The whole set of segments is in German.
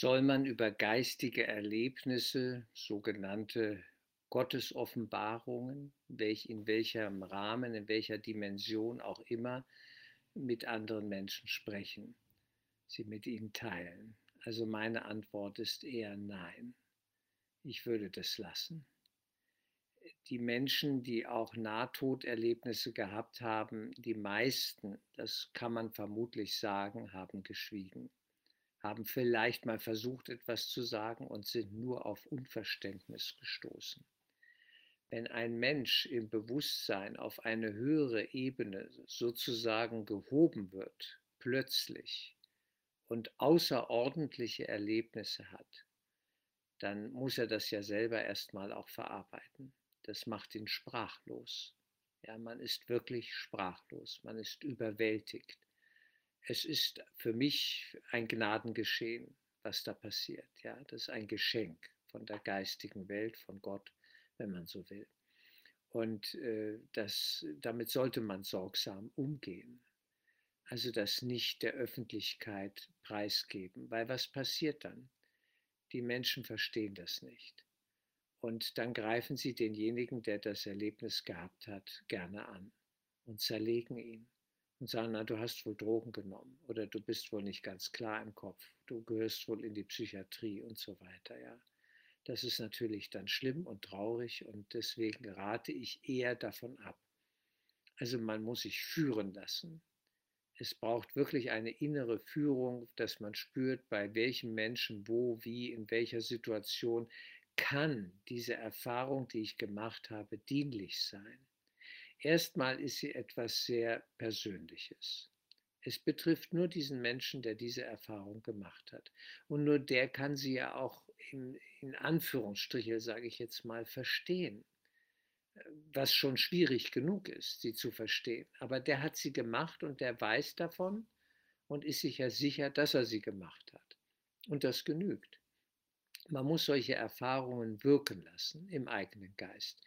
Soll man über geistige Erlebnisse, sogenannte Gottesoffenbarungen, welch in welchem Rahmen, in welcher Dimension auch immer, mit anderen Menschen sprechen, sie mit ihnen teilen? Also meine Antwort ist eher nein. Ich würde das lassen. Die Menschen, die auch Nahtoderlebnisse gehabt haben, die meisten, das kann man vermutlich sagen, haben geschwiegen haben vielleicht mal versucht, etwas zu sagen und sind nur auf Unverständnis gestoßen. Wenn ein Mensch im Bewusstsein auf eine höhere Ebene sozusagen gehoben wird, plötzlich und außerordentliche Erlebnisse hat, dann muss er das ja selber erstmal auch verarbeiten. Das macht ihn sprachlos. Ja, man ist wirklich sprachlos, man ist überwältigt es ist für mich ein Gnadengeschehen, was da passiert. Ja, das ist ein Geschenk von der geistigen Welt, von Gott, wenn man so will. Und äh, das, damit sollte man sorgsam umgehen. Also das nicht der Öffentlichkeit preisgeben, weil was passiert dann? Die Menschen verstehen das nicht. Und dann greifen sie denjenigen, der das Erlebnis gehabt hat, gerne an und zerlegen ihn und sagen, na, du hast wohl Drogen genommen oder du bist wohl nicht ganz klar im Kopf, du gehörst wohl in die Psychiatrie und so weiter, ja. Das ist natürlich dann schlimm und traurig und deswegen rate ich eher davon ab. Also man muss sich führen lassen. Es braucht wirklich eine innere Führung, dass man spürt, bei welchem Menschen, wo, wie, in welcher Situation kann diese Erfahrung, die ich gemacht habe, dienlich sein. Erstmal ist sie etwas sehr Persönliches. Es betrifft nur diesen Menschen, der diese Erfahrung gemacht hat. Und nur der kann sie ja auch in, in Anführungsstriche, sage ich jetzt mal, verstehen. Was schon schwierig genug ist, sie zu verstehen. Aber der hat sie gemacht und der weiß davon und ist sich ja sicher, dass er sie gemacht hat. Und das genügt. Man muss solche Erfahrungen wirken lassen im eigenen Geist.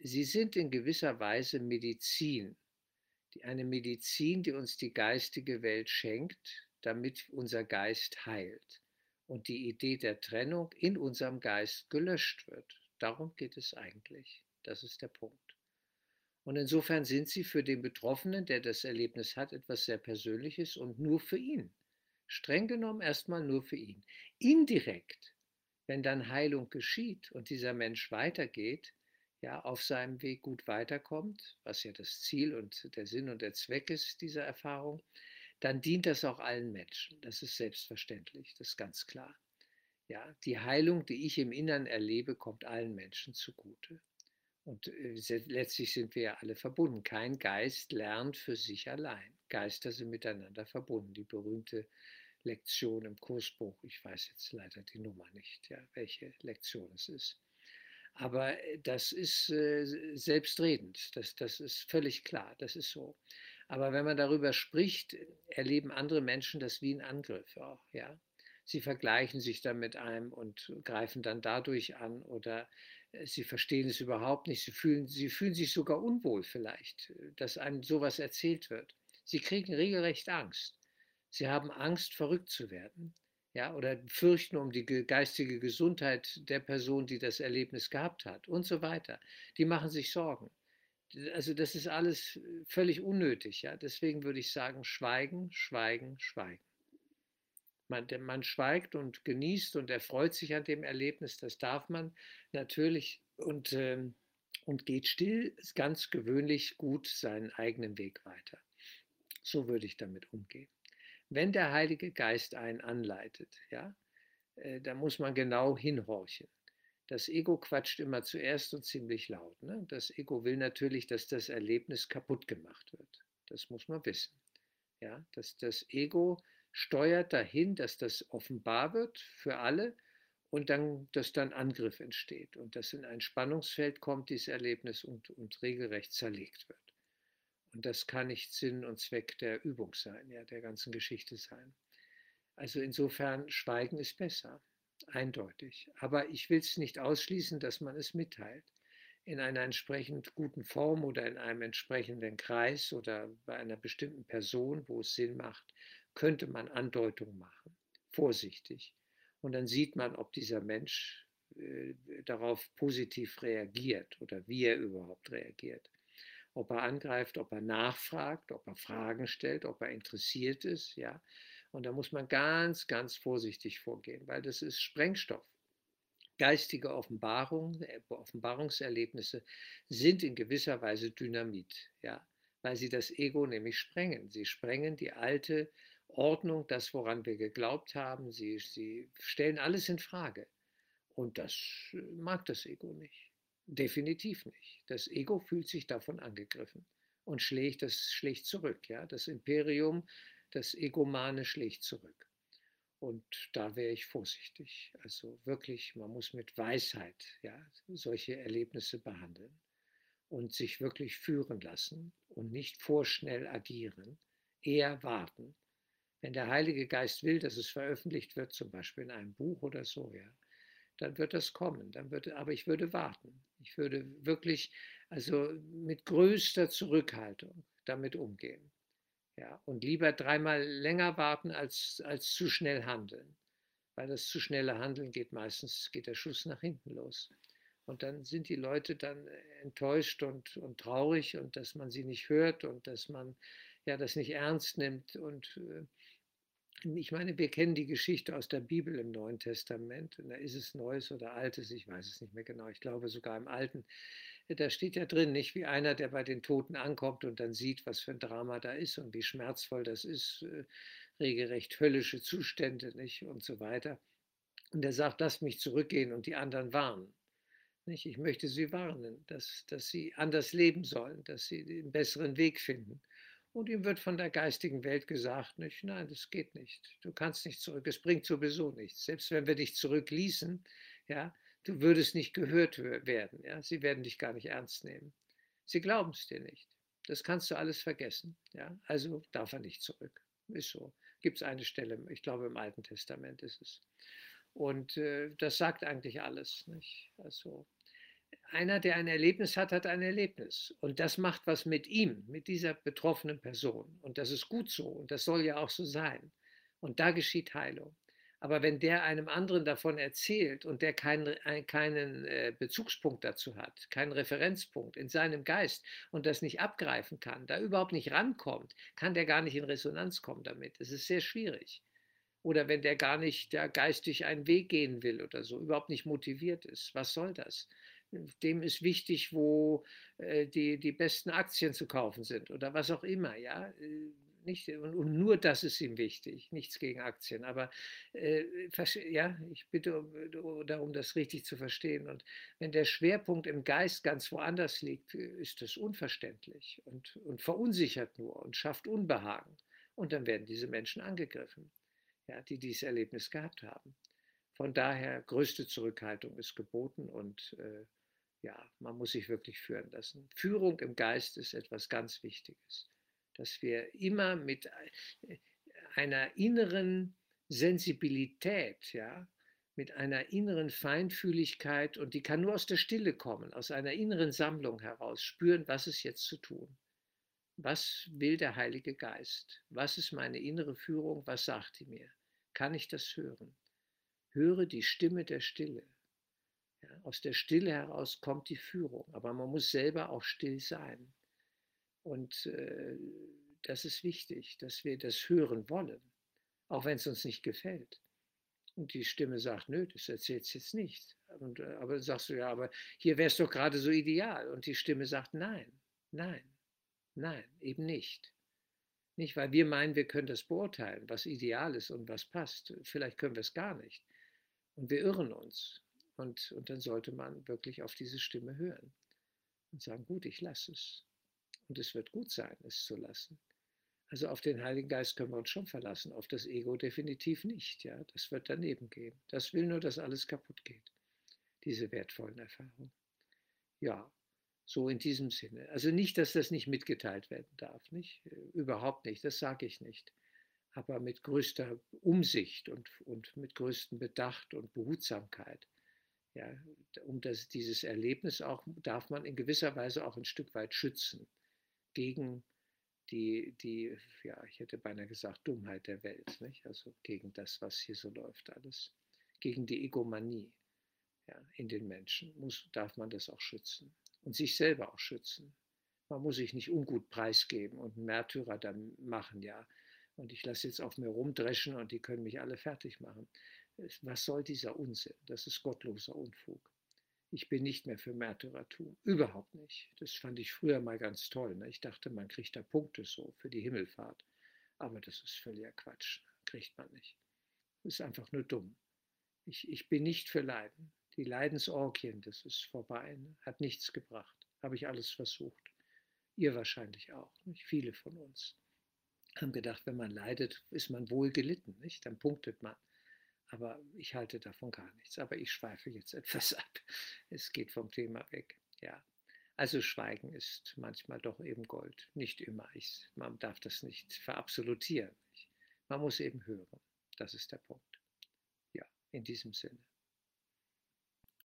Sie sind in gewisser Weise Medizin, eine Medizin, die uns die geistige Welt schenkt, damit unser Geist heilt und die Idee der Trennung in unserem Geist gelöscht wird. Darum geht es eigentlich. Das ist der Punkt. Und insofern sind sie für den Betroffenen, der das Erlebnis hat, etwas sehr Persönliches und nur für ihn. Streng genommen erstmal nur für ihn. Indirekt, wenn dann Heilung geschieht und dieser Mensch weitergeht, ja, auf seinem Weg gut weiterkommt, was ja das Ziel und der Sinn und der Zweck ist dieser Erfahrung, dann dient das auch allen Menschen. Das ist selbstverständlich, das ist ganz klar. Ja, die Heilung, die ich im Innern erlebe, kommt allen Menschen zugute. Und äh, letztlich sind wir ja alle verbunden. Kein Geist lernt für sich allein. Geister sind miteinander verbunden. Die berühmte Lektion im Kursbuch, ich weiß jetzt leider die Nummer nicht, ja, welche Lektion es ist. Aber äh, das ist äh, selbstredend, das, das ist völlig klar, das ist so. Aber wenn man darüber spricht, erleben andere Menschen das wie ein Angriff auch, ja. Sie vergleichen sich dann mit einem und greifen dann dadurch an oder äh, sie verstehen es überhaupt nicht. Sie fühlen, sie fühlen sich sogar unwohl vielleicht, dass einem sowas erzählt wird. Sie kriegen regelrecht Angst. Sie haben Angst, verrückt zu werden ja, oder fürchten um die geistige Gesundheit der Person, die das Erlebnis gehabt hat und so weiter. Die machen sich Sorgen. Also das ist alles völlig unnötig. Ja? Deswegen würde ich sagen, schweigen, schweigen, schweigen. Man, man schweigt und genießt und erfreut sich an dem Erlebnis, das darf man natürlich und, ähm, und geht still, ganz gewöhnlich gut seinen eigenen Weg weiter. So würde ich damit umgehen. Wenn der Heilige Geist einen anleitet, ja, äh, da muss man genau hinhorchen. Das Ego quatscht immer zuerst und ziemlich laut. Ne? Das Ego will natürlich, dass das Erlebnis kaputt gemacht wird. Das muss man wissen. Ja, dass das Ego steuert dahin, dass das offenbar wird für alle und dann, dass dann Angriff entsteht und dass in ein Spannungsfeld kommt, dieses Erlebnis und, und regelrecht zerlegt wird. Und das kann nicht Sinn und Zweck der Übung sein, ja, der ganzen Geschichte sein. Also insofern, Schweigen ist besser, eindeutig. Aber ich will es nicht ausschließen, dass man es mitteilt. In einer entsprechend guten Form oder in einem entsprechenden Kreis oder bei einer bestimmten Person, wo es Sinn macht, könnte man Andeutungen machen. Vorsichtig. Und dann sieht man, ob dieser Mensch äh, darauf positiv reagiert oder wie er überhaupt reagiert. Ob er angreift, ob er nachfragt, ob er Fragen stellt, ob er interessiert ist, ja. Und da muss man ganz, ganz vorsichtig vorgehen, weil das ist Sprengstoff. Geistige Offenbarungen, äh, Offenbarungserlebnisse sind in gewisser Weise Dynamit, ja, weil sie das Ego nämlich sprengen. Sie sprengen die alte Ordnung, das, woran wir geglaubt haben. Sie, sie stellen alles in Frage. Und das äh, mag das Ego nicht. Definitiv nicht. Das Ego fühlt sich davon angegriffen und schlägt, das schlägt zurück. Ja? Das Imperium, das Egomane schlägt zurück. Und da wäre ich vorsichtig. Also wirklich, man muss mit Weisheit ja, solche Erlebnisse behandeln und sich wirklich führen lassen und nicht vorschnell agieren, eher warten. Wenn der Heilige Geist will, dass es veröffentlicht wird, zum Beispiel in einem Buch oder so, ja, dann wird das kommen. Dann wird, aber ich würde warten. Ich würde wirklich, also mit größter Zurückhaltung damit umgehen. Ja, und lieber dreimal länger warten, als, als zu schnell handeln. Weil das zu schnelle Handeln geht meistens, geht der Schuss nach hinten los. Und dann sind die Leute dann enttäuscht und, und traurig und dass man sie nicht hört und dass man ja das nicht ernst nimmt. Und äh, ich meine, wir kennen die Geschichte aus der Bibel im Neuen Testament. da ist es Neues oder Altes, ich weiß es nicht mehr genau. Ich glaube sogar im Alten. Da steht ja drin, nicht wie einer, der bei den Toten ankommt und dann sieht, was für ein Drama da ist und wie schmerzvoll das ist, äh, regelrecht höllische Zustände, nicht und so weiter. Und er sagt, lasst mich zurückgehen und die anderen warnen. Nicht? Ich möchte sie warnen, dass, dass sie anders leben sollen, dass sie einen besseren Weg finden. Und ihm wird von der geistigen Welt gesagt, nicht, nein, das geht nicht. Du kannst nicht zurück. Es bringt sowieso nichts. Selbst wenn wir dich zurückließen, ja, du würdest nicht gehört werden. Ja. Sie werden dich gar nicht ernst nehmen. Sie glauben es dir nicht. Das kannst du alles vergessen. Ja. Also darf er nicht zurück. Ist so. Gibt es eine Stelle, ich glaube im Alten Testament ist es. Und äh, das sagt eigentlich alles. Nicht? Also einer, der ein Erlebnis hat, hat ein Erlebnis. Und das macht was mit ihm, mit dieser betroffenen Person. Und das ist gut so. Und das soll ja auch so sein. Und da geschieht Heilung. Aber wenn der einem anderen davon erzählt und der keinen, keinen äh, Bezugspunkt dazu hat, keinen Referenzpunkt in seinem Geist und das nicht abgreifen kann, da überhaupt nicht rankommt, kann der gar nicht in Resonanz kommen damit. Das ist sehr schwierig. Oder wenn der gar nicht da geistig einen Weg gehen will oder so, überhaupt nicht motiviert ist. Was soll das? Dem ist wichtig, wo äh, die, die besten Aktien zu kaufen sind oder was auch immer, ja. Äh, nicht, und, und nur das ist ihm wichtig, nichts gegen Aktien. Aber äh, ja, ich bitte darum, das richtig zu verstehen. Und wenn der Schwerpunkt im Geist ganz woanders liegt, ist das unverständlich und, und verunsichert nur und schafft Unbehagen. Und dann werden diese Menschen angegriffen, ja, die dieses Erlebnis gehabt haben. Von daher größte Zurückhaltung ist geboten und äh, ja, man muss sich wirklich führen lassen. Führung im Geist ist etwas ganz Wichtiges, dass wir immer mit äh, einer inneren Sensibilität, ja, mit einer inneren Feinfühligkeit und die kann nur aus der Stille kommen, aus einer inneren Sammlung heraus spüren, was ist jetzt zu tun. Was will der Heilige Geist? Was ist meine innere Führung? Was sagt die mir? Kann ich das hören? Höre die Stimme der Stille. Ja, aus der Stille heraus kommt die Führung, aber man muss selber auch still sein. Und äh, das ist wichtig, dass wir das hören wollen, auch wenn es uns nicht gefällt. Und die Stimme sagt, nö, das erzählt es jetzt nicht. Und, äh, aber sagst du, ja, aber hier wäre es doch gerade so ideal. Und die Stimme sagt, nein, nein, nein, eben nicht. Nicht, weil wir meinen, wir können das beurteilen, was ideal ist und was passt. Vielleicht können wir es gar nicht. Und wir irren uns. Und, und dann sollte man wirklich auf diese Stimme hören und sagen, gut, ich lasse es. Und es wird gut sein, es zu lassen. Also auf den Heiligen Geist können wir uns schon verlassen, auf das Ego definitiv nicht. Ja, das wird daneben gehen. Das will nur, dass alles kaputt geht. Diese wertvollen Erfahrungen. Ja, so in diesem Sinne. Also nicht, dass das nicht mitgeteilt werden darf, nicht? Überhaupt nicht. Das sage ich nicht. Aber mit größter Umsicht und, und mit größtem Bedacht und Behutsamkeit ja, um das, dieses Erlebnis auch darf man in gewisser Weise auch ein Stück weit schützen gegen die, die, ja, ich hätte beinahe gesagt, Dummheit der Welt, nicht? also gegen das, was hier so läuft, alles. gegen die Egomanie ja, in den Menschen, muss, darf man das auch schützen und sich selber auch schützen. Man muss sich nicht ungut preisgeben und einen Märtyrer dann machen, ja. Und ich lasse jetzt auf mir rumdreschen und die können mich alle fertig machen. Was soll dieser Unsinn? Das ist gottloser Unfug. Ich bin nicht mehr für Märtyrertum. Überhaupt nicht. Das fand ich früher mal ganz toll. Ne? Ich dachte, man kriegt da Punkte so für die Himmelfahrt. Aber das ist völliger Quatsch. Kriegt man nicht. Das ist einfach nur dumm. Ich, ich bin nicht für Leiden. Die Leidensorgien, das ist vorbei. Ne? Hat nichts gebracht. Habe ich alles versucht. Ihr wahrscheinlich auch. Nicht? Viele von uns haben gedacht, wenn man leidet, ist man wohl gelitten. Nicht? Dann punktet man. Aber ich halte davon gar nichts. Aber ich schweife jetzt etwas ab. Es geht vom Thema weg. Ja. Also Schweigen ist manchmal doch eben Gold. Nicht immer. Ich, man darf das nicht verabsolutieren. Man muss eben hören. Das ist der Punkt. Ja, in diesem Sinne.